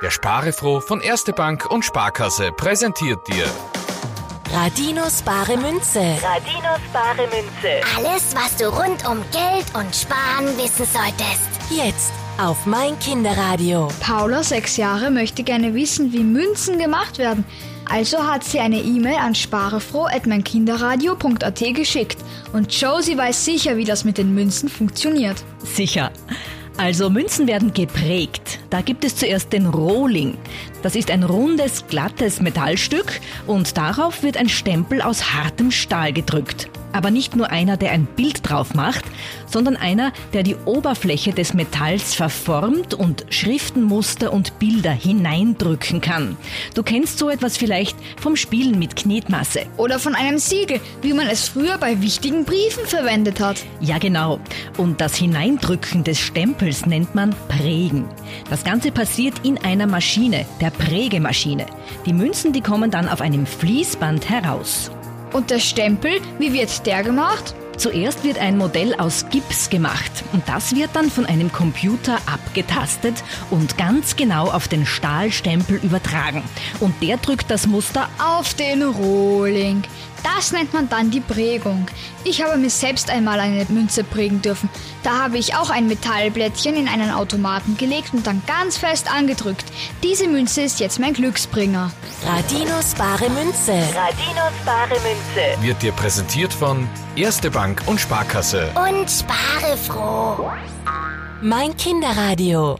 Der Sparefroh von Erste Bank und Sparkasse präsentiert dir Radinos bare Münze. Radinos bare Münze. Alles, was du rund um Geld und Sparen wissen solltest. Jetzt auf mein Kinderradio. Paula, sechs Jahre, möchte gerne wissen, wie Münzen gemacht werden. Also hat sie eine E-Mail an sparefroh.meinkinderradio.at geschickt. Und Josie weiß sicher, wie das mit den Münzen funktioniert. Sicher. Also Münzen werden geprägt. Da gibt es zuerst den Rohling. Das ist ein rundes, glattes Metallstück und darauf wird ein Stempel aus hartem Stahl gedrückt. Aber nicht nur einer, der ein Bild drauf macht, sondern einer, der die Oberfläche des Metalls verformt und Schriftenmuster und Bilder hineindrücken kann. Du kennst so etwas vielleicht vom Spielen mit Knetmasse. Oder von einem Siegel, wie man es früher bei wichtigen Briefen verwendet hat. Ja, genau. Und das Hineindrücken des Stempels nennt man Prägen. Das Ganze passiert in einer Maschine, der Prägemaschine. Die Münzen, die kommen dann auf einem Fließband heraus. Und der Stempel, wie wird der gemacht? Zuerst wird ein Modell aus Gips gemacht und das wird dann von einem Computer abgetastet und ganz genau auf den Stahlstempel übertragen. Und der drückt das Muster Auf den Rohling. Das nennt man dann die Prägung. Ich habe mir selbst einmal eine Münze prägen dürfen. Da habe ich auch ein Metallblättchen in einen Automaten gelegt und dann ganz fest angedrückt. Diese Münze ist jetzt mein Glücksbringer. Radinos bare Münze. Radinos bare Münze. wird dir präsentiert von Erste Bank und Sparkasse. Und spare froh. Mein Kinderradio.